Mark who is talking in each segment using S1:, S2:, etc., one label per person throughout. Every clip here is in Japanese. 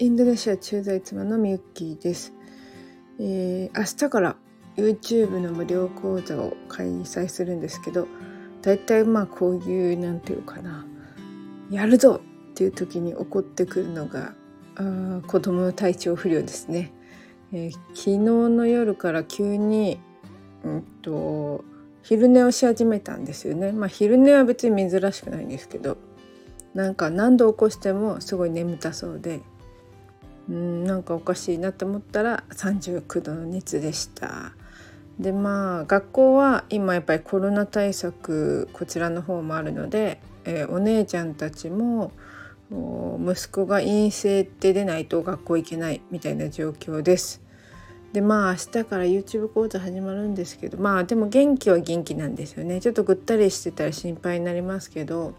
S1: インドネシア駐在妻のみゆきーです、えー、明日から YouTube の無料講座を開催するんですけどだいたいまあこういうなんていうかなやるぞっていう時に起こってくるのがあ子供の体調不良ですね、えー、昨日の夜から急に、うんと、昼寝をし始めたんですよね。まあ昼寝は別に珍しくないんですけどなんか何度起こしてもすごい眠たそうでうんなんかおかしいなと思ったら39度の熱でした。でまあ学校は今やっぱりコロナ対策こちらの方もあるので、えー、お姉ちゃんたちも息子が陰性って出ないと学校行けないみたいな状況です。でまあ明日から YouTube 講座始まるんですけどまあでも元気は元気なんですよねちょっとぐったりしてたら心配になりますけど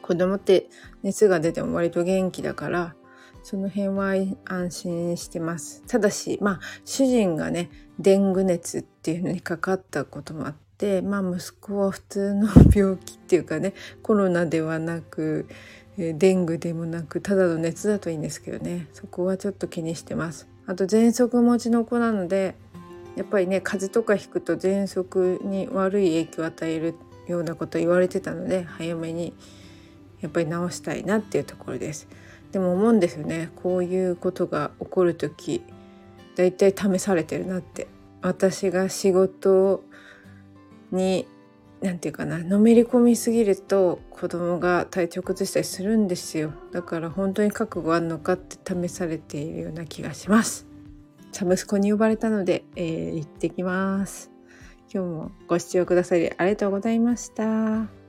S1: 子供って熱が出ても割と元気だからその辺は安心してます。ただし、まあ、主人がね、デング熱っていうのにかかったこともあって、まあ、息子は普通の病気っていうかね、コロナではなく、デングでもなく、ただの熱だといいんですけどね、そこはちょっと気にしてます。あと、喘息持ちの子なので、やっぱりね、風邪とかひくと喘息に悪い影響を与えるようなこと言われてたので、早めにやっぱり治したいなっていうところです。でも思うんですよね。こういうことが起こる時だいたい試されてるなって。私が仕事に何て言うかなのめり込みすぎると子供が体調崩したりするんですよ。だから本当に覚悟あるのかって試されているような気がします。サ息子に呼ばれたので、えー、行ってきます。今日もご視聴くださりありがとうございました。